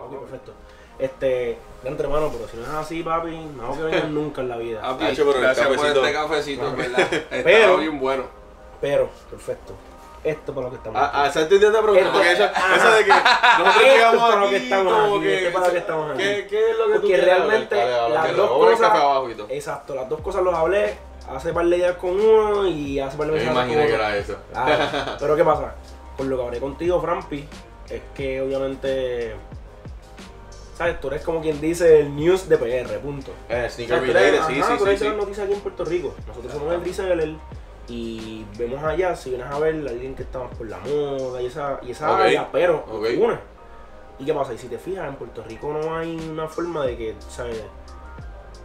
Ok, perfecto. Este, entre hermano, pero si no es así, papi, no que vengan nunca en la vida. Papi, Hacho, pero el gracias por cafecito- este cafecito, ¿verdad? Pero- bien bueno. Pero, perfecto. Esto para lo que estamos Ah, ah, aquí. ¿se entiende esta pregunta? Porque eso, Ajá. eso de que nosotros Esto llegamos es para lo que estamos como aquí, que... para lo que estamos aquí. ¿Qué, qué es lo que tú Porque realmente? Dale, las dos cosas- café abajo y todo. Exacto, las dos cosas los hablé hace par de días con uno y hace par de meses imaginé con que otro. era eso. Claro. Pero ¿qué pasa? Con lo que hablé contigo, Frampi, es que obviamente, ¿sabes? Tú eres como quien dice el news de PR, punto. Eh, sneaker related, sí, ajá, sí, tú sí, eres sí. las noticias aquí en Puerto Rico. Nosotros somos el reseller y vemos allá, si vienes a ver, alguien que está más por la moda y esa, y esa Ok, área, pero ok. una. ¿Y qué pasa? Y si te fijas, en Puerto Rico no hay una forma de que, ¿sabes?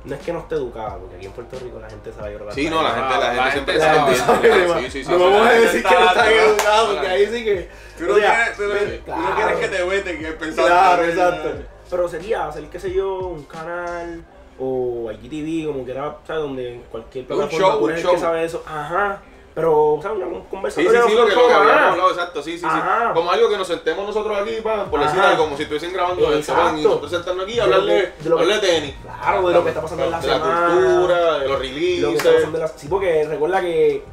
No es que no esté educada, porque aquí en Puerto Rico la gente sabe yo Sí, no, la gente, la gente siempre la sabe. Sí, sí, sí. no sí, vamos a sí. decir que no están educados, porque ahí sí que. Tú no, o sea, quieres, tú no- ven, tú no claro. quieres que te veten en pensar. Claro, exacto. Pero sería hacer, qué sé yo, un canal o IGTV, como quiera, ¿sabes? Donde cualquier plataforma show, el show. que sabe eso. Ajá. Pero, ¿sabes? Un Sí, sí, conversatorio. sí, lo que, lo que habíamos hablado, exacto, sí, sí, sí. Ajá. Como algo que nos sentemos nosotros aquí, pa, por decir Ajá. algo, como si estuviesen grabando Exacto. pan, y nosotros sentarnos aquí y De hablarle, de lo que- hablarle de tenis. Claro, de lo que está pasando en la de la semana. cultura, de los Lo que está releases. pasando en la- Sí, porque recuerda que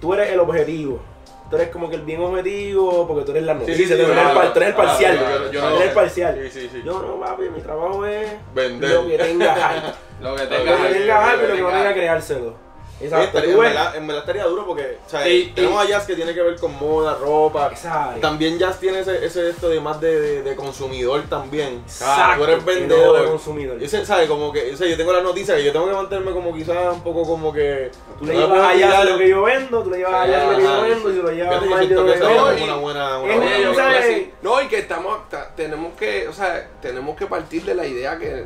tú eres el objetivo. Tú eres como que el bien objetivo, porque tú eres la noticia, sí, sí, tú eres, claro, el, par- tú eres el claro, parcial. yo- yo- yo tú no- eres el parcial. Sí, sí, sí. Yo no, papi, mi trabajo es Vender. lo que tenga hype. Lo que tenga hype lo que no tenga- creárselo. Exacto, Estaría- en, verdad, en verdad estaría duro porque o sea, Y- tenemos y- a Jazz que tiene que ver con moda, ropa. También Jazz tiene ese, ese esto de más de, de, de consumidor también. Exacto, tú eres no de vendedor. consumidor. Y ese, ¿sabes? Como que, o sea, yo tengo la noticia que yo tengo que mantenerme como quizás un poco como que. Tú le llevas allá tirar- lo que yo vendo, tú le llevas allá lo que yo vendo, y tú lo llevas yo de siento lo que sería vendo. una buena. Buena yo. No, y que estamos, ta- tenemos que, o sea, tenemos que partir de la idea que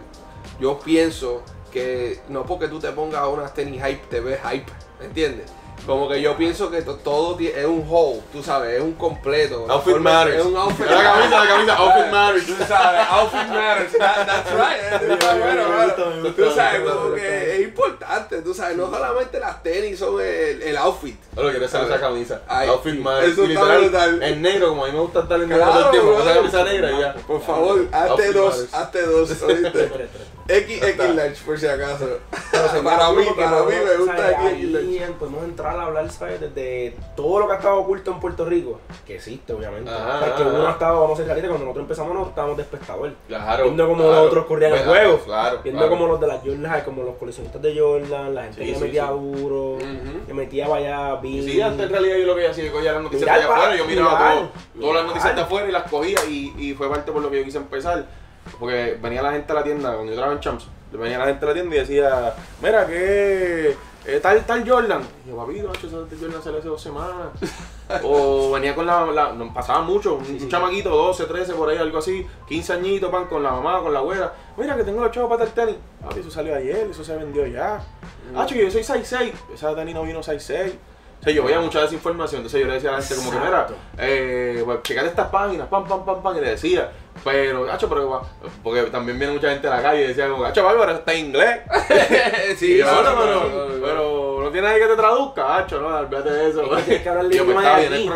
yo pienso que no porque tú te pongas unas tenis hype te ves hype, ¿entiendes? Como que yo pienso que to- todo es un whole, tú sabes, es un completo. Outfit forma- matters. Es un outfit. La camisa, la camisa, outfit matters. Tú sabes, outfit matters. That- that's right. Está bueno, bueno. gusta, me gusta, Tú sabes, como que es importante, tú sabes, no solamente las tenis son el, el outfit. Quiero hacer esa camisa. Ay, Outfit matters. eso está literal, brutal. En negro, como a mí me gusta estar en negro todo Claro, el tiempo. Esa brother. camisa negra y ya. Por favor, hazte dos, hazte dos, ¿oíste? XX large, por si acaso. Para mí, para mí me gusta. XX large. Ahí podemos entrar a hablar, ¿sabes? Desde todo lo que ha estado oculto en Puerto Rico, que existe, obviamente. Ajá, o sea, que ajá. uno ha estado, vamos a ser realistas, cuando nosotros empezamos, no estábamos de espectador. Claro. Viendo cómo claro. los otros corrían el juego. Claro. Viendo como los de las Jordan como los coleccionistas de Jordan, la gente Sí, que sí, metía sí. duro, que metía vaya bien. sí, antes en realidad yo lo que hacía, yo cogía las noticias Mirar de afuera, yo miraba mirar, todo, todas las noticias de afuera y las cogía y, y fue parte por lo que yo quise empezar. Porque venía la gente a la tienda, cuando yo trabajaba en Champs, venía la gente a la tienda y decía, mira que eh, tal, tal Jordan. Y yo, papito, macho, ese tal Jordan salió hace dos semanas. o venía con la, la nos pasaba mucho, un, Sí, sí. chamaquito, 12, 13, por ahí, algo así, 15 añitos, pan, con la mamá, con la abuela. Mira que tengo los chavos para el tenis. Papi, eso salió ayer, eso se vendió ya. Ah, chico, yo soy 6'6". Esa tenis no vino 6'6". O sea, yo veía mucha desinformación, entonces yo le decía a la gente como que, mira, eh, pues, checate estas páginas, pam, pam, pam, pam, y le decía, pero, hacho, pero, porque también viene mucha gente a la calle y decía, como, hacho, Bárbara, está en inglés. sí, yo, no, no, pero, no, pero, no tiene nadie que te traduzca, hacho, no, olvídate de eso. Tienes que hablar el pues, idioma de aquí. Tú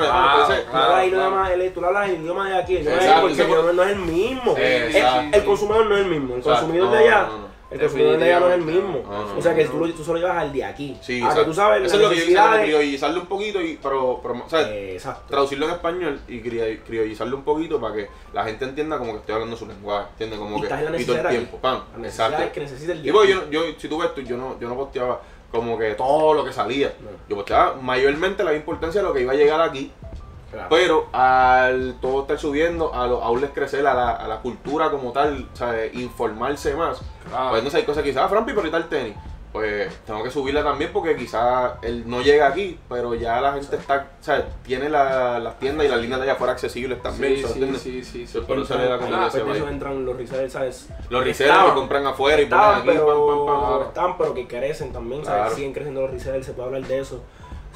hablas el idioma- de aquí, el idioma de allá, porque no es el mismo. El, consumidor no es el mismo, el consumidor de allá. El consumidor no es el mismo. No, o sea que no. tú, lo- tú solo llevas al de aquí. Sí, ah, que exacto. tú sabes Eso es lo que yo necesidades. criollizarlo un poquito, y, pero, pero, o sea, Exacto. traducirlo en español y cri- criollizarlo un poquito para que la gente entienda como que estoy hablando su lenguaje, ¿entiendes? Como Y que estás en la y todo el necesidad tiempo, pam, exacto. es que necesita el pues, aquí. yo, yo, si tú ves, tú, yo no, yo no posteaba como que todo lo que salía. No. Yo posteaba mayormente la importancia de lo que iba a llegar aquí, Claro. pero al todo estar subiendo, a los outlets crecer, a la, a la cultura como tal, ¿sabes? informarse más, Claro. pues no sé, hay cosas que quizás, ah, Frampi, pero y tal tenis. Pues tengo que subirla también porque quizás él no llega aquí, pero ya la gente está, ¿sabes? Tiene la- las tiendas y las líneas de allá afuera accesibles también. Sí, sí, sí, sí, sí. Por eso da Entran- eso los resellers, ¿sabes? Los resellers Estaban- compran afuera y ponen aquí, pero, pam, pam, pam. estaban, pero que crecen también, ¿sabes? Claro. Siguen creciendo los resellers, se puede hablar de eso.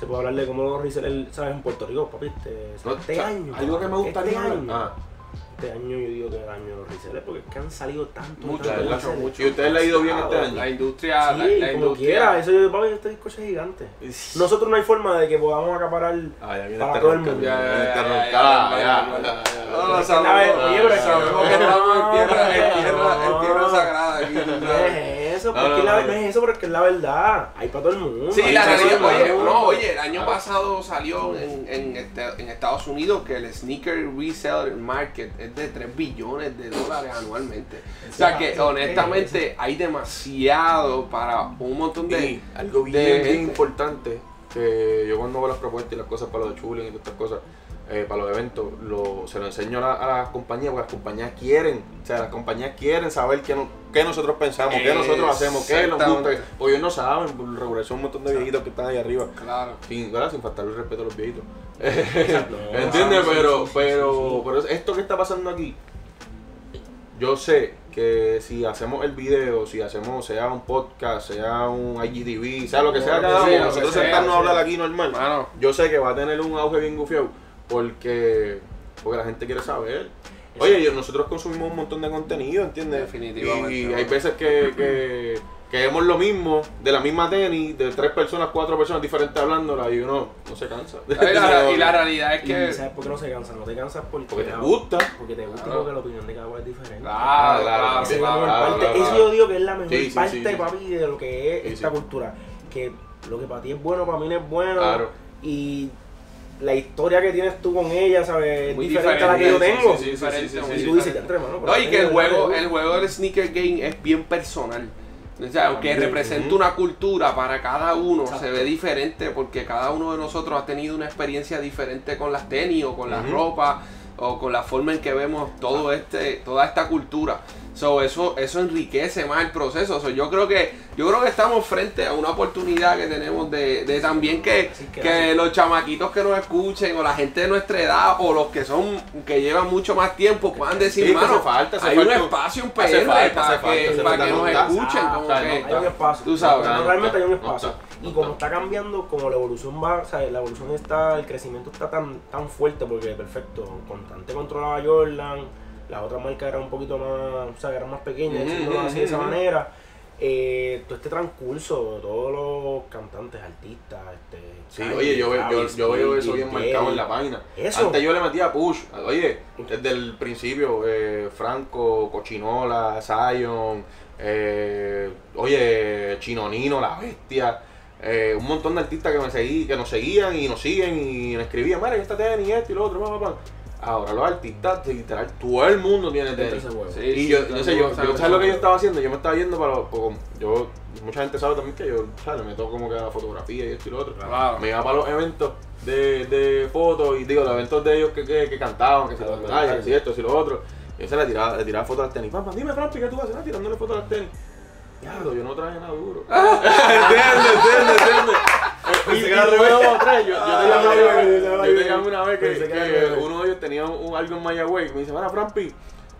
Se puede hablar de cómo los resellers, ¿sabes? En Puerto Rico, papi, este, No, este o sea, año. Algo que me este gustaría año. hablar. Ah, Este año yo digo que es el año de los resellers, porque es que han salido tantos, Mucho, mucho. ¿Y ustedes le ha ido bien este año? La industria, Sí, la, la como industria. quiera, eso yo, papi, este disco es gigante. Nosotros no hay forma de que podamos acaparar Ah, ya para este todo el mundo. ya este Ya, ya, ya, ya, ya, ya, ya, ya, ya. No, eso, No, porque no, la, no. es eso, pero es que es la verdad. Hay para todo el mundo. Sí, la realidad, oye, mundo. no, oye, el año pasado salió en, en, este- en Estados Unidos que el sneaker resale market es de 3 billones de dólares anualmente. O sea que honestamente hay demasiado para un montón de... Y algo de bien, importante, que yo cuando veo las propuestas y las cosas para lo de chuling y todas estas cosas, eh, para los eventos, lo, se lo enseño a, la- a las compañías, porque las compañías quieren, o sea, las compañías quieren saber qué, no- qué nosotros pensamos, qué nosotros hacemos, qué nos gusta, porque ellos no saben, por regular son un montón de viejitos que están ahí arriba. Claro. Sin, ¿verdad? sin faltar el respeto a los viejitos. ¿Entiendes? sí, pero, sí, pero, pero esto que está pasando aquí, yo sé que si hacemos el video, si hacemos, sea un podcast, sea un IGTV, sea lo que sea nosotros sentarnos a hablar aquí normal, Mano, yo sé que va a tener un auge bien gufiado porque, porque la gente quiere saber. Oye, yo- nosotros consumimos un montón de contenido, ¿entiendes? Definitivamente, Y, hay veces que, que, que vemos lo mismo, de la misma tenis, de tres personas, cuatro personas diferentes hablándola y uno no se cansa. y la, y la realidad es Y que... ¿sabes por qué no se cansa? No te cansas porque, Porque te gusta. Porque te gusta y Claro. porque la opinión de cada cual es diferente. Claro, claro, claro, Esa es la claro, mejor claro, Eso yo digo que es la mejor Sí, sí, parte, sí, sí. papi, de lo que es Sí, esta sí. cultura. Que lo que para ti es bueno, para mí no es bueno. Claro. Y la historia que tienes tú con ella, ¿sabes? Es Muy diferente, a la que yo tengo. sí, sí, sí, sí, sí, y sí, tú dices, ya entre mano. No, y que el juego, el juego del sneaker game es bien personal. O sea, que También, representa una cultura para cada uno, Exacto. se ve diferente porque cada uno de nosotros ha tenido una experiencia diferente con las tenis o con las Ujú. ropas o con la forma en que vemos todo este, toda esta cultura. So, eso, eso enriquece más el proceso. So, yo creo que, yo creo que estamos frente a una oportunidad que tenemos de, de también que, que los chamaquitos que nos escuchen o la gente de nuestra edad o los que son que llevan mucho más tiempo puedan decir Sí, mano, falta, hay falta un un- espacio hace PR falta, para que, para que no nos escuchen Ah, como o sea, no que está. Hay un espacio. Tú sabes, No, realmente hay un no espacio. Y como está. cambiando, como la evolución va, o sea, la evolución está, el crecimiento está tan, tan fuerte porque perfecto, constante controlaba Jordan, la otra marca era un poquito más, o sea, era más pequeña, Ujú, decirlo así de esa manera. Eh, todo este transcurso, todos los cantantes, artistas, este, Sí, Kanye, oye, yo, veo- yo, veo eso bien marcado en la página. Eso. Antes yo le metía push. Oye, desde el principio, eh, Franco, Cochinola, Zion, eh, oye, Chinonino, La Bestia. Eh, un montón de artistas que me seguí, que nos seguían y nos siguen y me escribían, mira, esta tenis, esto y lo otro, pa, pa, pa". Ahora los artistas, literal, todo el mundo tiene tenis. Sí, Y sí, yo, sé, yo, yo- sabe ¿sabes lo que yo estaba haciendo? Yo me estaba yendo para los, como- yo, mucha gente sabe también que yo, ¿sabes? Le meto como que a la fotografía y esto y lo otro. Claro. Me iba para los eventos de, de fotos y digo, los eventos de ellos que, que, que cantaban, que se Claro, las claro. si esto, si lo otro. Y yo se le tiraba, le tiraba fotos a las tenis. Papá, dime, Frampi, ¿qué tú haces? Ah, tirándole fotos a las tenis. Diablo, yo no traje nada duro. ¿Entiendes? ¿Entiendes? ¿Entiendes? Pensé Y- que era y al revés. dos o tres, yo, yo te llamé Ah, una vez, que te llamé una vez que, que que uno de ellos tenía un, algo en Mayagüez. Me dice, mira, Frampi,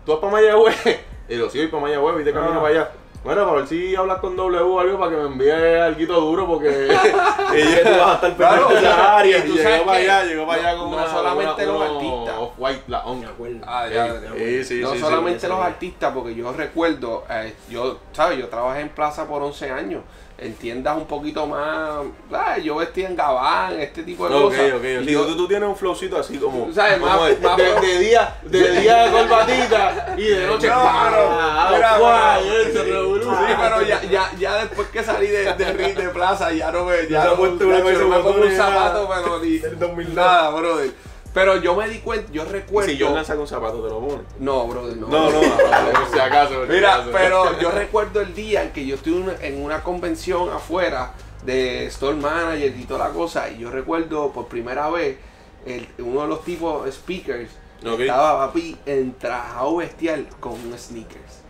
¿tú vas para Mayagüez? Y yo, sí, voy para Mayagüez, y te camino Ah. para allá. Bueno, para ver si hablas con W o algo para que me envíe algo duro porque y tú vas a estar Claro, de esa área. y tú llegó sabes para que allá, llegó para allá con no una, solamente una- los uno artistas. La on. Me acuerdo. Ah, ya, sí, sí, no sí, solamente sí. los artistas, porque yo recuerdo, eh, yo, ¿sabes? Yo trabajé en Plaza por 11 años, en tiendas un poquito más, ¿sabes? Yo vestía en gabán, este tipo de Ok, cosas. ok, Y sí, yo- tú, tú tienes un flowcito así como, sabes, como más- de, más- de- de día, de día corbatita y de noche No, mira, ¡guay! Eso, sí, pero ya, ya, ya después que salí de, de, Ri- de plaza, ya no me, ya no, puesto una ya vez no me pongo un zapato, pero ni Del 2002. nada, brother. Pero yo me di cuenta, yo recuerdo. si Jordan saca un zapato, te lo pones. No, brother, no. No, no, por si acaso. por Mira, acaso. pero yo recuerdo el día en que yo estuve una- en una convención afuera de Store Manager y toda la cosa, y yo recuerdo por primera vez el- uno de los tipos speakers Ok. estaba papi entrajado bestial con un sneakers.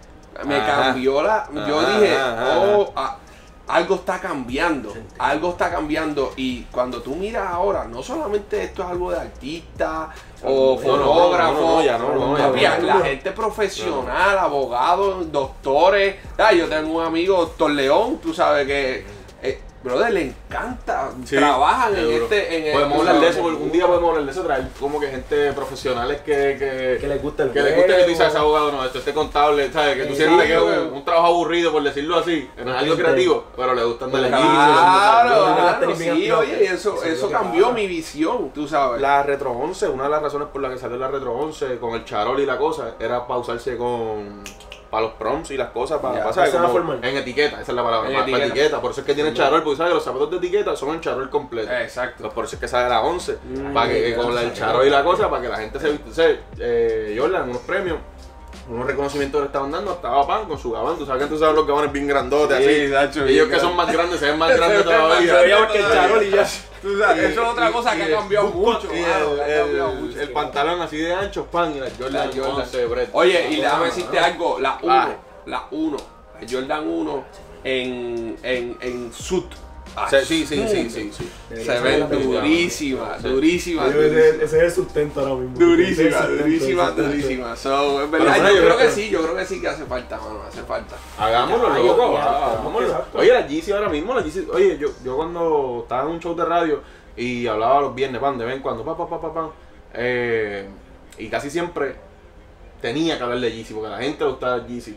Me Ajá. cambió la. Yo Ajá, dije, ajá, oh, ah, algo está cambiando. Algo está cambiando. Y cuando tú miras ahora, no solamente esto es algo de artista o no. la gente profesional, abogados, doctores. Ah, yo tengo un amigo, doctor León, tú sabes que, brother, le encanta. Sí, trabajan en este. En el- podemos hablar de eso, un día podemos hablar de eso, traer como que gente profesionales que, que, Que les gusta el que les gusta que tú seas abogado, no, esto este contable, ¿sabes? Que tú sientes que es un, un trabajo aburrido, por decirlo así, no es algo creativo, pero le gustan de la Claro, sí, oye, eso, sí, eso cambió mi visión, tú sabes. La Retro 11, una de las razones por las que salió la Retro 11 con el charol y la cosa, era pausarse con para los proms y las cosas, para, Ya, en etiqueta, esa es la palabra, En para, para etiqueta. Por eso es que tiene charol, porque sabes que los zapatos de etiqueta son el charol completo. Exacto. Pues por eso es que sale a las 11, Mm, para que, con el charol y la cosa, para que la gente se viste. Eh, Jordan, unos premios, unos reconocimientos le estaban dando, estaba pan con su gabán, tú sabes que tú sabes los gabanes bien grandotes, Sí, así. Nacho, Ellos bien que son más grandes, se ven más grandes todavía. Más que el charol y ya. Tú sabes, Y- eso es otra y- cosa que y ha cambiado el- mucho. Y mano, el, que ha cambiado mucho. el pantalón así de ancho, pan, y la Jordan, La Jordan. 11 de Brett. Oye, y déjame decirte algo, la 1, Ah. la 1, la Jordan 1 en, en, en suit. Sí, sí, sí, sí, sí, sí. Se ve durísima, Sí. durísima, Ese, es el sustento ahora mismo. Durísima, Ese es el sustento, durísima, el sustento. durísima. So, es verdad, Pero, yo, creo que sí, yo creo que sí que hace falta, mano, hace falta. Hagámoslo, Ya, loco, ya, ya, hagámoslo. exacto. Oye, la GC ahora mismo, la GC, oye, yo, yo cuando estaba en un show de radio y hablaba los viernes, pan, de vez en cuando, pa, pa, pa, pa, pa, eh, y casi siempre tenía que hablar de GC, porque a la gente le gustaba GC.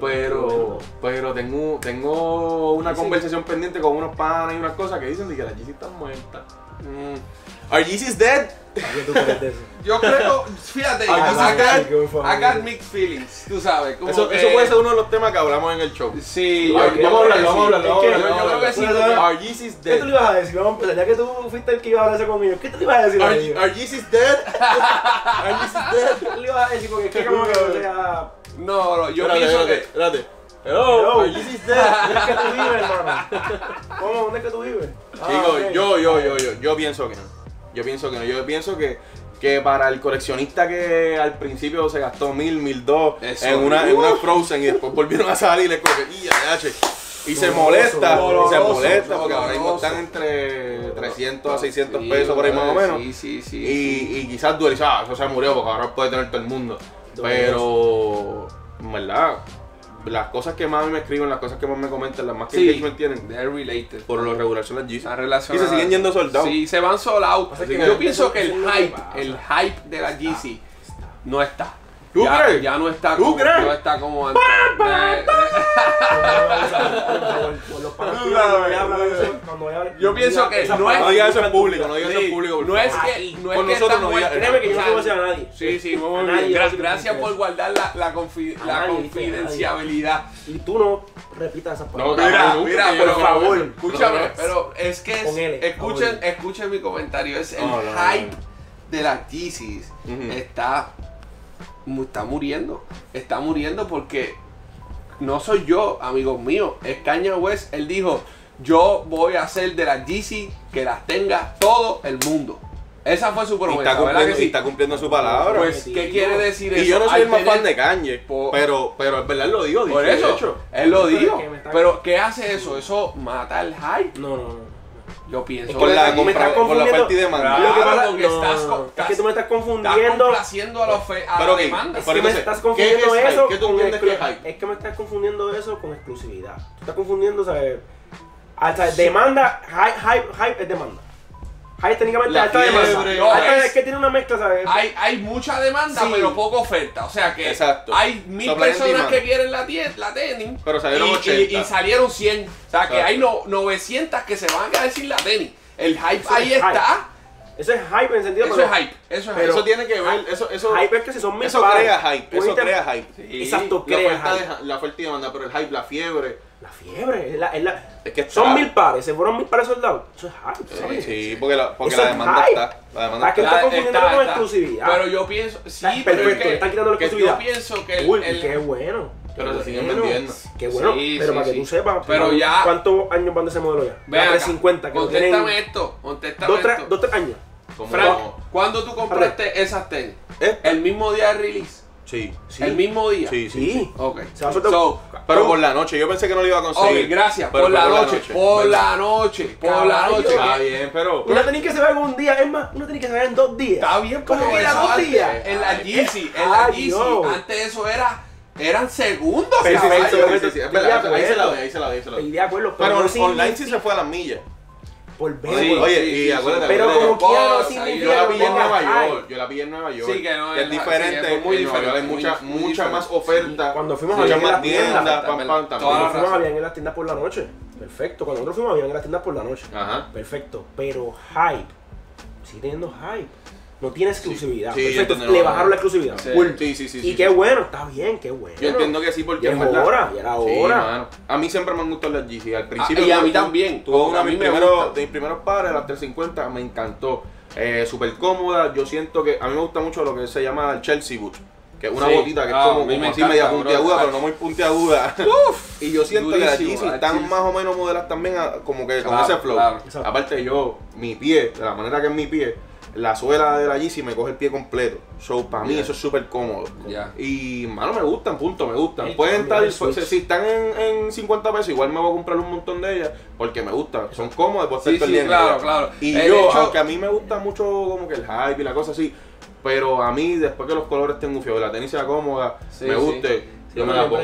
Pero, pero tengo, tengo una conversación pendiente con unos panas y unas cosas que dicen de que la GC está muerta. Mm, GC is dead. ¿Qué tú crees de eso? Yo creo, fíjate, I, got. I got mixed feelings, tú sabes. Como Eso, que- eso puede ser uno de los temas que hablamos en el show. Sí, vamos a hablarlo, que vamos a hablarlo, yo creo que sí, Our GC is ¿Qué tú le dead. ibas a decir? Vamos a empezar. Ya que tú fuiste el que iba a hablarse con ellos, ¿qué tú le ibas a decir a Our, ellos? our GC is dead. GC is dead. ¿Qué tú le ibas a decir? Porque es que como que, o sea... No, no, yo Espérate, pienso espérate, que. espérate. Hello, Hello. GC is dead. ¿Dónde es que tú vives, hermano? ¿Cómo? ¿Dónde es que tú vives? Ah, Chicos, ok. yo, yo, yo, yo, yo pienso que no. Yo pienso que no. Yo pienso que, que para el coleccionista que al principio se gastó mil, mil dos Eso. en una, en una Frozen y después volvieron a salir, es como que, "Y, ya, ya, che". y se Doloroso, molesta, y se molesta porque ahora mismo están entre 300 a 600 Sí, pesos por ahí más o menos. Sí, sí, sí. Y, y quizás duele, ah, eso se murió porque ahora puede tener todo el mundo. Pero, en verdad, las cosas que más me escriben, las cosas que más me comentan, las más que Sí, engagement tienen, they're related. por lo regular son las Y relacionada. se siguen yendo soldados. Sí, se van sold out. Yo pienso que el hype, el hype de la Yeezy no está. ¿Tú ya, crees? Ya no está ¿Tú como, crees? no está como antes. Yo pienso que no es- No digas eso en público, no digas eso en público. no es que, no es Con que nosotros está no digas- muerta. Créeme que yo no voy a decir a nadie. Sí, sí, muy bien. gracias por guardar la, la, confi- A la nadie, confidenciabilidad. Y tú no repitas esas No, palabras. Mira, nunca, mira, yo- por favor. escúchame, No, no. pero es que escuchen, mi comentario, es el No, no, no. hype de las Yeezys Ujú. está, está muriendo, está muriendo porque no soy yo, amigos míos, es Kanye West, él dijo, yo voy a hacer de las Yeezy que las tenga todo el mundo. Esa fue su Y promesa, está ¿verdad cumpliendo, y está cumpliendo su palabra. Pues, ¿qué quiere decir eso? y yo no soy el más tener- fan de Kanye, pero, pero es verdad, él lo digo, Por y eso, hecho. él lo dijo. está- Pero, ¿qué hace eso? Eso mata el hype. No, no, no. Yo pienso Con que la, me estás con la oferta y demanda. Claro, Lo que pasa- porque no, estás no, con- no. Es que tú me estás Estás confundiendo. complaciendo a la, fe, a Pero la ok, demanda. Es que me estás ¿qué confundiendo es eso ¿Qué tú con entiendes que es que me estás confundiendo eso con exclusividad. Tú estás confundiendo, ¿sabes? Hasta demanda, hype, hype, hype es demanda. Hype técnicamente La alta fiebre, demanda. no, alta es- es que tiene una mezcla, ¿sabes? Hay, hay mucha demanda, Sí. pero poca oferta. O sea que Exacto. hay mil Supply and personas demand. que quieren la, tie- la tenis. Pero salieron y, 80. y- y salieron 100. O sea que Exacto. hay no, 900 que se van a quedar sin la tenis. El hype Eso ahí es hype. está. Eso es hype en sentido Eso pero es hype. Eso es pero- eso tiene que ver, eso, eso, Hype es que si son mil eso pares, crea hype, eso crea hype. Sí. Exacto, La crea oferta, hype. de, la oferta y demanda, pero el hype, la fiebre. La fiebre, es la, es la- Es que está- son mil pares, se fueron mil pares soldados. Eso es hype, Sí, ¿sabes? sí, porque la, porque Eso la es demanda está. La demanda Ah, que está. está confundiendo con exclusividad. Pero yo pienso, sí, Está pero es perfecto, que, le están quitando la que exclusividad. yo pienso que el, el- qué bueno. Pero se siguen vendiendo. Qué bueno, Sí, pero sí, para que sí. tú sepas. Pero ya- ¿Cuántos años van de ese modelo ya? Ya acá, 350, que lo tienen. contéstame esto, contéstame Dos, tres, esto. dos, tres años. Frank, ¿cuándo tú compraste esas tenis? ¿Esta? ¿El mismo día de release? Sí, Sí. ¿El mismo día? sí, sí. Sí. Ok. So, Pero por la noche, yo pensé que no lo iba a ok, conseguir. gracias. Pero Por la fue noche. Por ¿verdad? la noche. Por la noche. Está bien, pero. Una tenés que se ver en un día, es más, una tiene que se ver en dos días. Está bien, ¿Cómo pero que era dos días? En la Yeezy, en la Yeezy. Antes eso era, eran segundos, caballo. ahí se la doy, ahí se la doy, ahí se la doy. Pero, online sí se fue a las millas. Por ver, Oye, sí, y sí, acuérdate, pero acuérdate, como quiera no significa Yo la vi en Nueva. York, yo la vi en Nueva York. Sí, que no, es es- diferente, sí, es muy York hay diferente, mucha, mucha más diferente. oferta, Cuando fuimos muchas había en más las tiendas, tiendas, pam, también, pam, toda Cuando la también. fuimos habían en las tiendas por la noche. Perfecto. Cuando nosotros fuimos habían en las tiendas por la noche. Ajá. Perfecto. Pero hype. Sigue teniendo hype. No tiene exclusividad. Sí, Perfecto, entiendo, le bajaron la exclusividad. Sí. Sí, sí, sí. y sí, qué sí. bueno, está bien, qué bueno. Yo entiendo que sí, porque Y hora, y era hora. A mí siempre me han gustado las GC. Al principio. Ah, y a mí también. Tuve una A de mí mis, me primeros, de mis primeros pares, las 350, me encantó. Eh, Súper cómoda. Yo siento que. A mí me gusta mucho lo que se llama el Chelsea Boot. Que es una Sí. botita que Ah, es como, a mí como me así media puntiaguda, pero Ach. no muy puntiaguda. y yo siento que las GC están más o menos modeladas también a- como que con ese flow. Aparte yo, mi pie, de la manera que es mi pie, la suela de la GC me coge el pie completo. So, para mí eso es súper cómodo. Ya. Y, mano, me gustan, punto, me gustan. Pueden estar, si, están en, en 50 pesos, igual me voy a comprar un montón de ellas porque me gustan. Son cómodas, puedo estar Sí, sí, claro, claro. Y El yo, hecho- aunque a mí me gusta mucho como que el hype y la cosa así, pero a mí, después que los colores estén gufiados y la tenis sea cómoda, Sí, me guste, Sí, yo me la pongo.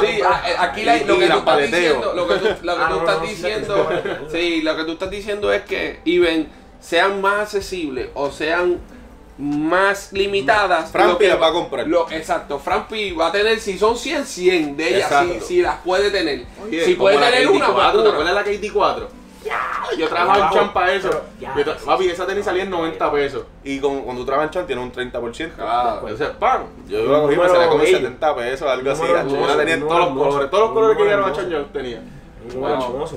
Sí, aquí la- lo que tú estás diciendo, lo que tú, lo que Ah, tú no, estás diciendo, sí, lo que tú estás diciendo es que even sean más accesibles o sean más limitadas. Frampi las va a comprar. Lo, exacto, Frampi va a tener, si son 100, 100 de ellas, si, si las puede tener. Oye, si puede tener una, KT4, pues ¿te una. acuerdas la KT4? Yo trabajaba en Chan para eso. pero ya, Yo papi, esa tenis salía en sí, 90 pesos. Y con- cuando tú trabajas en Chan tienes un 30%. Claro. Entonces, ¡pam! Yo la cogí me salía como en bello. 70 pesos, algo así. Yo la tenía en todos los colores. Todos los colores que llegaron a Chan yo los tenía.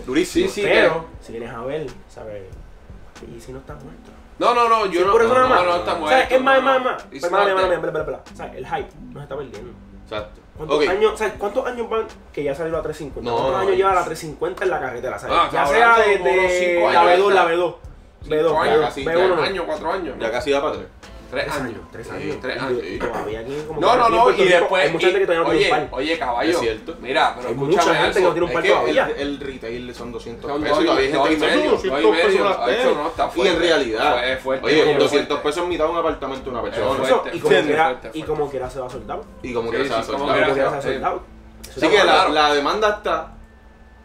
Durísimo. Sí, sí. Pero, si vienes a ver, ¿sabes? Y si no estás muerto. No, no, no, yo no, por eso no, más. no, está muerto. es más, es no, más, no. más. Pues, sea, el hype nos está perdiendo. Exacto. ¿Cuántos, Ok. años, sea, ¿Cuántos años van que ya salió la 350? No, ¿Cuántos no, años lleva la 350 en la carretera? ¿sabes? Ah, ya sea desde cinco la años B2, ya. la B2. B2, Cinco años, B2, casi, B1 Tres no. años, cuatro años. Ya casi da para tres. Tres años. años, tres Sí, años. tres Y- años. y todavía aquí como No, no, no, y después. Hay mucha gente que todavía no oye, tiene un par. oye, caballo. Es cierto. Mira, pero Hay mucha escúchame gente que no tiene un Es par que todavía. el, el retail son 200 Son pesos y todavía hay gente que "No, 200 dos y pesos Y en realidad, es oye, eso con es 200 fuerte. pesos mitad de un apartamento de una persona. Es y como quiera, se va soldado. Y como quiera se va sí. soldado. Así que la demanda está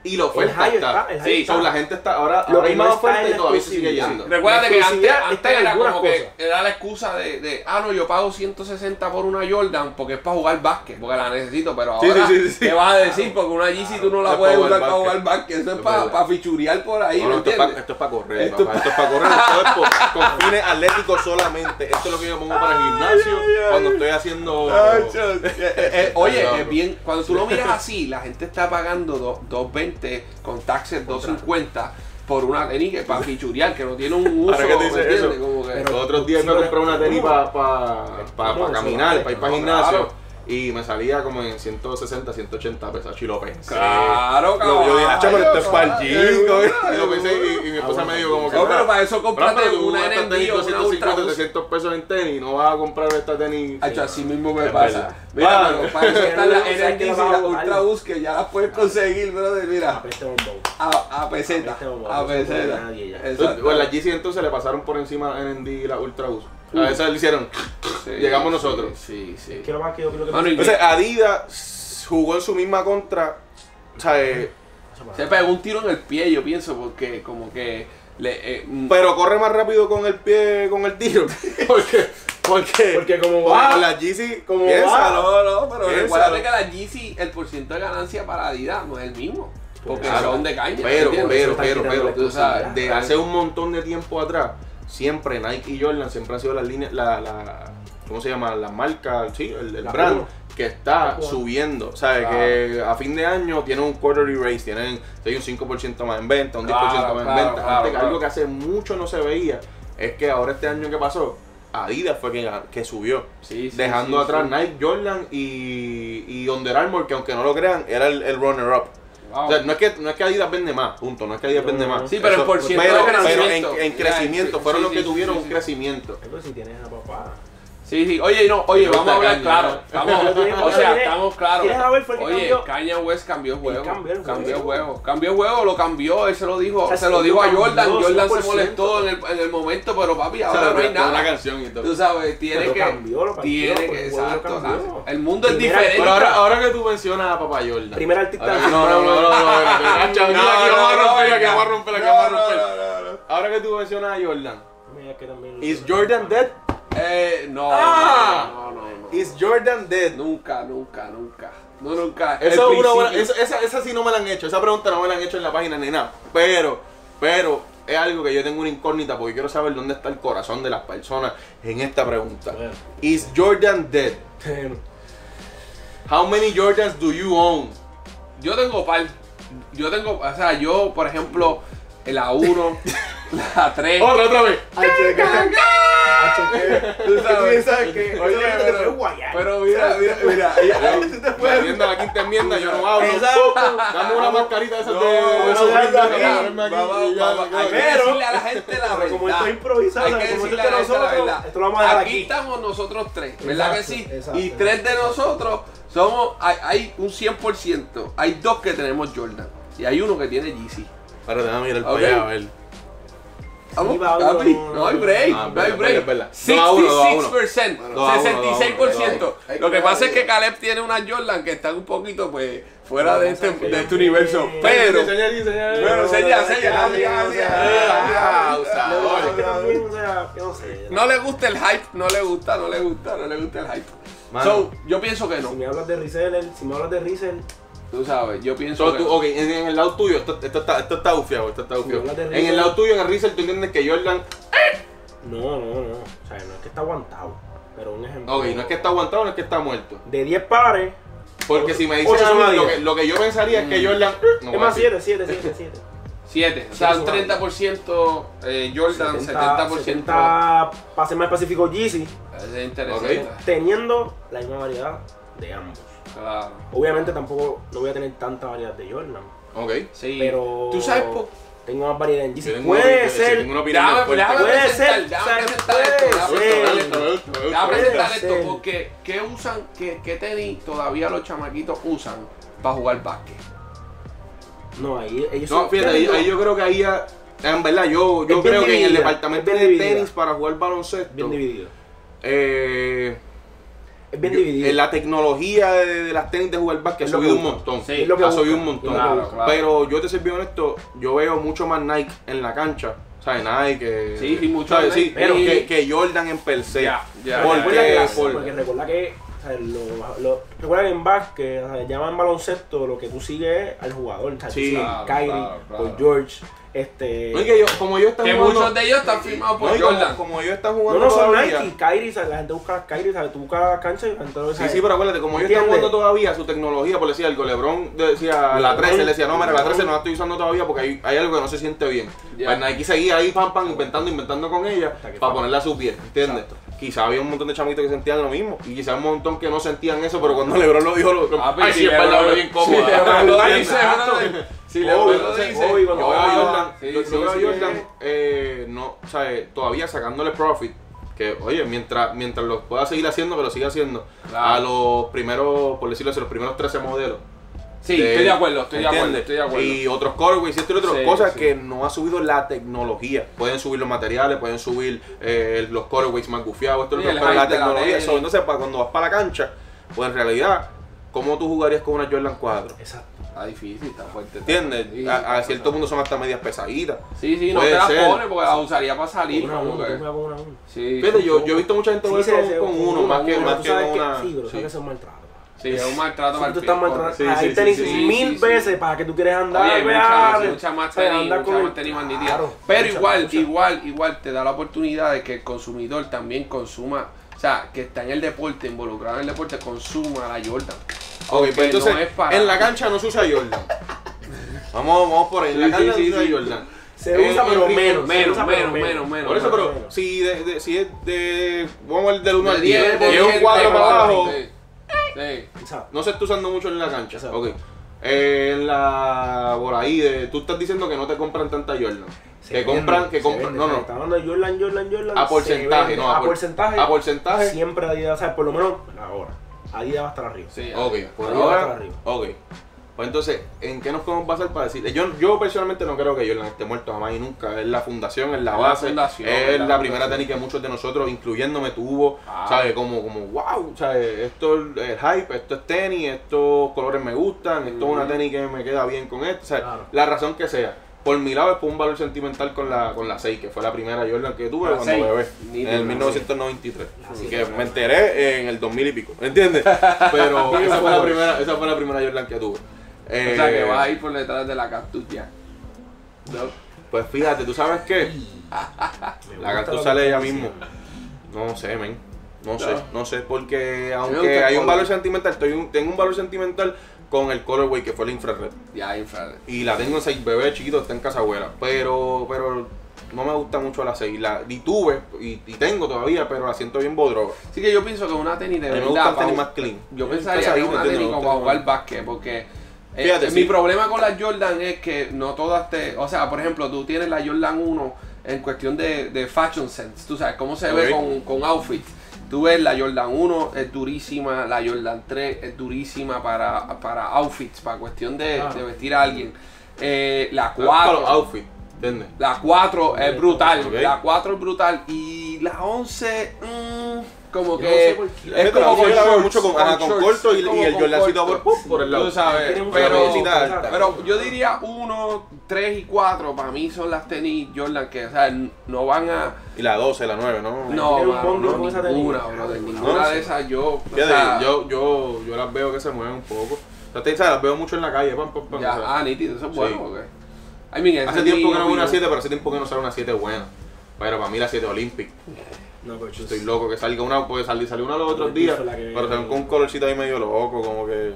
y lo fue el está. está sí, la gente está ahora, lo ahora hay más y todavía se sigue yendo. Recuerda que antes, antes era como que era la excusa de, de, ah, no, yo pago 160 por una Jordan porque es para jugar básquet, porque la necesito, pero ahora, sí, sí, ¿qué vas a decir? Porque una Yeezy tú no la puedes usar para jugar básquet, eso es para, para fichurear por ahí, esto, es para, esto, para correr, esto, papá. esto es para correr, esto es con fines atléticos solamente. Esto es lo que yo pongo para el gimnasio cuando estoy haciendo... Eh, eh, eh, oye, es bien, cuando tú lo miras así, la gente está pagando 2.20 con taxes 250 por una tenis que para fichurear, que no tiene un uso. Ahora que te eso. Pero, los otros días me compré una tenis para pa, caminar, para ir para gimnasio. Y me salía como en 160, 180 pesos. Y lo pensé. Claro, Yo, yo dije, "Acho, pero esto es para el chico. Y lo pensé y, y mi esposa me dijo como que. No, pero "Ah, para eso Fran, cómprate pero tú una NMD tenis o una 250, Ultra 300 pesos en tenis. No vas a comprar esta tenis. Hacho, así mismo me pasa. Mira, Ah. pero para eso están las Pero no, NMDs y ¿sabes qué las va a Ultra Boost que ya las puedes conseguir, brother. Mira, a, peseta. A peseta. Entonces, Exacto. Bueno, las GC entonces le pasaron por encima a NMD y la Ultra Boost. A esas le hicieron. Sí, llegamos nosotros. Sí, sí. ¿Qué es lo más que yo creo que y- Entonces, Adidas jugó en su misma contra. O sea, eh, Se pegó un tiro en el pie, yo pienso, porque como que le, eh, mm, pero corre más rápido con el pie, con el tiro. porque, porque, Porque como con va, las GC, como piénsalo. no, no, pero Piénsalo. recuerda que la Yeezy, el porciento de ganancia para Adidas no es el mismo. Porque Claro. son de caña. Pero, ¿entiendes? pero, Eso pero, está pero, quitando tú sabes, la de hace un montón de tiempo atrás, siempre Nike y Jordan siempre han sido las líneas, la, la, ¿cómo se llama? La marca, sí, el, brand que está subiendo. O sea, Claro. que a fin de año tienen un quarterly raise, tienen un 5% más en venta, un 10% Claro, más en venta. Antes. Algo que hace mucho no se veía es que ahora este año que pasó, Adidas fue que, que subió. Sí, sí, dejando sí, atrás. Nike, Jordan y, y Under Armour, que aunque no lo crean, era el, el runner-up. Wow. O sea, no es, que, no es que Adidas vende más, punto, no es que Adidas No, vende no, más. Sí, pero el por ciento pero, de pero crecimiento. en, en Ya, crecimiento, sí, fueron sí, los que sí, tuvieron sí, un sí. crecimiento. Pero si tienes a papá. Sí, sí. Oye, no, oye, vamos a hablar claro. Estamos, o sea, estamos claros. ¿Quieres saber fue el que Oye? Kanye West cambió el juego. cambió juego. Cambió el juego, lo cambió, él se lo dijo, O sea, se lo dijo a Jordan. Jordan se 100%. molestó en el, en el momento, pero papi, ahora no hay Una nada. canción y todo. Tú sabes, tiene que. cambió, lo cambió, tiene que, exacto. cambió. El mundo es diferente. Pero ahora, ahora que tú mencionas a Papá Jordan. Primer artista no, no, no, no, no, no, no, No, aquí vamos a no, romper, no, aquí vamos a romper, aquí vamos a romper. no, no, no. Ahora que tú mencionas a Jordan. Mira que también- Is Jordan dead? Eh, no, Ah. no, no, no, no. Is Jordan dead? Nunca, nunca, nunca. No, nunca. Eso es una buena, esa, sí no me la han hecho, esa pregunta no me la han hecho en la página ni nada. Pero, pero, es algo que yo tengo una incógnita porque quiero saber dónde está el corazón de las personas en esta pregunta. Bueno. Is Jordan dead? How many Jordans do you own? Yo tengo par. Yo tengo, o sea, yo, por ejemplo, la 1, la 3. Otra, otra vez. Tú sabes que Oye, pero- te fue guayar. Pero mira, mira, mira. Viendo la quinta enmienda, yo no hablo. Exacto. Dame una mascarita de esas de. Pero- decirle a la gente la como verdad. improvisado, Hay que como esto nosotros, verdad. esto lo vamos a dejar Aquí aquí. estamos nosotros tres, ¿verdad que sí? y tres de nosotros somos, hay, un 100%, hay dos que tenemos Jordan y hay uno que tiene Yeezy. Pero déjame mirar Ok. para allá a ver. Vamos, papi, no, hay break, Ah, no hay break. verdad, verdad. Dos a uno, dos a uno. 66%, Dos a uno, 66%. dos Lo que pasa es que Caleb tiene una Jordan que están un poquito pues fuera de este, de este universo. Pero. Pero, señal. Ah, no le gusta el hype, no le gusta, no le gusta, no le gusta el hype. So, yo pienso que no. Si me hablas de reseller, si me hablas de reseller, Tú sabes, yo pienso So, que tú- ok, en, en el lado tuyo, esto, esto está, esto está bufiado, esto está de En el lado tuyo, en el Rizel, tú entiendes que Jordan, no, no, no. O sea, no es que está aguantado. Pero un ejemplo. ok, no es que está aguantado, no es que está muerto. De 10 pares, Porque si me dices lo que, lo que yo pensaría es que Jordan, no es más decir. 7, 7, 7, 7. 7. O sea, un 30% eh, Jordan, 70%. 70 para ser más específico, Yeezy, Es interesante. Ok. teniendo la misma variedad de ambos. Claro. Obviamente tampoco no voy a tener tanta variedad de Jordan, Ok. Sí. pero Tú sabes por tengo más variedad en Yeezy. Puede ser, tengo una déjame Puede ser, puede esto, déjame ser. presentar esto. presentar porque ¿qué usan, qué, qué tenis todavía los chamaquitos usan para jugar básquet? no, ahí ellos No, son- fíjate, ahí, ahí yo creo que ahí ya, en verdad, yo, yo creo que en el departamento es de tenis para jugar baloncesto, bien dividido. eh, Es bien yo- dividido. eh, la tecnología de, de las tenis de jugar básquet ha subido un montón. Sí, es lo que ha subido un montón. Claro, claro. Pero yo te soy bien honesto, yo veo mucho más Nike en la cancha. ¿Sabes? Nike. Sí, sí, mucho ¿sabes? Sí, pero que, que Jordan en per se. Ya, ya, Porque ¿Por recuerda qué? que la- Por- porque recuerda que o lo, lo- recuerda que en básquet, o sea, llaman baloncesto, lo que tú sigues es al jugador. O sea, Sí, claro, Kyrie, claro, claro. por George, este. No, y que yo, como yo están Que jugando- muchos de ellos están firmados por no, y como, Jordan. como yo están no, jugando no son todavía. Nike, Kyrie, sea, la gente busca las Kyrie, ¿sabes? Tú buscas cancha y la gente lo Sí, sí, pero acuérdate, como ellos están jugando todavía su tecnología, por decir algo, LeBron decía la LeBron- 13, le decía, no, mira, la 13 LeBron- no la estoy usando todavía porque hay, hay algo que no se siente bien. Ya. Pues Nike seguía ahí, pam, pam, inventando, inventando con ella para pam. ponerla a su pie, ¿entiendes? Exacto. Quizá había un montón de chamitos que sentían lo mismo y quizá un montón que no sentían eso, pero cuando LeBron lo dijo, lo, Papi, ay, si sí, es verdad, bien si cómoda. Obvio, LeBron dice. Yo veo a Jordan, sí, yo, sí, yo veo a sí. Jordan eh, no, o sea, eh, todavía sacándole profit. Que, oye, mientras, mientras lo pueda seguir haciendo, que lo siga haciendo. Claro. A los primeros, por decirlo así, los primeros 13 modelos. Sí, estoy de acuerdo, estoy de acuerdo, estoy de acuerdo. Y otros colorways y esto y Sí, cosas sí. que no ha subido la tecnología. Pueden subir los materiales, pueden subir eh, los colorways más gufiados, esto y Sí, otro, pero la la tecnología. so, entonces, para cuando vas para la cancha, pues en realidad, ¿cómo tú jugarías con una Jordan 4? Exacto. Está difícil, está fuerte. está ¿Entiendes? A, a cierto punto son hasta medias pesaditas. Sí, sí, no te la ser. pones porque la usaría para salir. Una uno, una a uno. Sí, Fíjate, sí, yo, sí. yo he visto mucha gente Sí, con, con uno, una más que, uno, más que con una. Sí, pero sí. sabes que es un maltrato. Sí, es un maltrato para tú estás ahí sí, tenés sí, sí, mil sí, sí. veces para que tú quieres andar, Oye, mucha, mucha más tenis, mucha más tenis Pero igual, igual, igual te da la oportunidad de que el consumidor también consuma, o sea, que está en el deporte, involucrado en el deporte, consuma la Jordan. Ok, pues entonces, no es para- en la cancha no se usa Jordan. Vamos, vamos por ahí. En la Sí, cancha sí, no se sí, usa sí. Jordan. Se Eh, usa, pero Enrique, menos. se menos, usa, pero menos, menos, menos. Por eso, pero menos. si, de, de- si es de. Vamos a ver del 1 De al 10. 10, de Y es un 10, cuadro de para cuatro, abajo. sí. No se está usando mucho en la cancha. Exacto. Ok. Eh, en la. Por ahí, de, tú estás diciendo que no te compran tanta Jordan. Se que vende, compran, que compran. vende. No, no. Está hablando de Jordan, Jordan, Jordan. A porcentaje, vende. no, a A por- porcentaje. a porcentaje. Siempre o sea, por lo menos ahora. Adidas va a estar arriba. Sí, Ok, por Arriba, ahora. para arriba. Ok. Pues entonces, ¿en qué nos podemos basar para decir? Yo, yo personalmente no creo que Jordan esté muerto jamás y nunca. Es la fundación, es la Es la base. es la, la primera tenis que muchos de nosotros, incluyéndome, tuvo. Ah. ¿Sabes? Como, como, wow. ¿Sabes? Esto es el hype, esto es tenis, estos colores me gustan, esto es una tenis que me queda bien con esto. ¿sabes? Claro. La razón que sea. Por mi lado es por un valor sentimental con la, con la 6, que fue la primera Jordan que tuve La cuando 6. bebé. En el la 1993. La Así que me enteré en el 2000 y pico. ¿Entiendes? Pero esa fue la primera, esa fue la primera Jordan que tuve. O sea, que Eh, vas a ir por detrás de la cactus ya. No. Pues fíjate, ¿tú sabes qué? La Cactus sale ella mismo. No sé, men. No, No. sé, no sé, porque aunque hay un valor sentimental, estoy un- tengo un valor sentimental con el colorway que fue el infrared. Ya, infrared. Y la tengo en 6 bebé chiquito, está en casa abuela. Pero, pero no me gusta mucho la 6. La y tuve y, y tengo todavía, pero la siento bien bodroga. Así que yo pienso que una tenis de mí me verdad. gusta el tenis más clean. Yo pensaría que una tenis como para jugar básquet, porque eh, Fíjate, eh, sí. mi problema con las Jordan es que no todas te. O sea, por ejemplo, tú tienes la Jordan 1 en cuestión de, de fashion sense, tú sabes, cómo se ve con, con outfits. Tú ves la Jordan 1 es durísima, la Jordan 3 es durísima para, para outfits, para cuestión de, Claro. de vestir a alguien. Eh, la Me gustan los 4. outfits, ¿entiendes? La 4 es brutal, Ok. la 4 es brutal y la 11 mm, como que no sé por es como yo con la veo shorts, mucho con, ajá, con corto y, el Jordancito por, por el lado. Tú sabes, pero, pero yo diría 1, 3 y 4 para mí son las tenis Jordan que o sea, no van a Y la 12, la 9, ¿no? no, no, esa tenis. ninguna, brother, ninguna No de esas yo, o sea, yo, yo, yo las veo que se mueven un poco. O sea, las veo mucho en la calle. Pam, pam, pam, ya, o sea. ah, nítido, eso es Sí. bueno, porque I mean, Hace tiempo que no veo una opinión. 7, pero hace tiempo que no sale una 7 buena. Pero para mí la 7 Olympic. No, Estoy loco que salga una, porque salió, salió una los otros días, pero ven con un colorcito ahí medio loco, como que...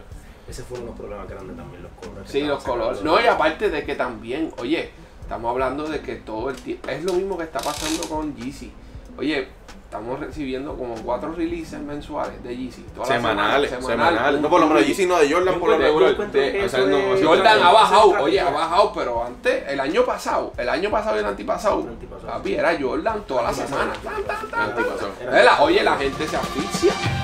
Ese fue uno de los problemas grandes también, los colores. Sí, los colores. No, y aparte de que también, oye, estamos hablando de que todo el tiempo. Es lo mismo que está pasando con Yeezy. Oye, estamos recibiendo como cuatro releases mensuales de Yeezy. todas las Semanales, semanas, semanales. No, por lo menos Yeezy no, de Jordan por lo regular. Jordan ha bajado, oye, ha bajado, pero antes, el año pasado, el año pasado y el antipasado, papi, era Jordan toda la semana. Oye, la gente se asfixia.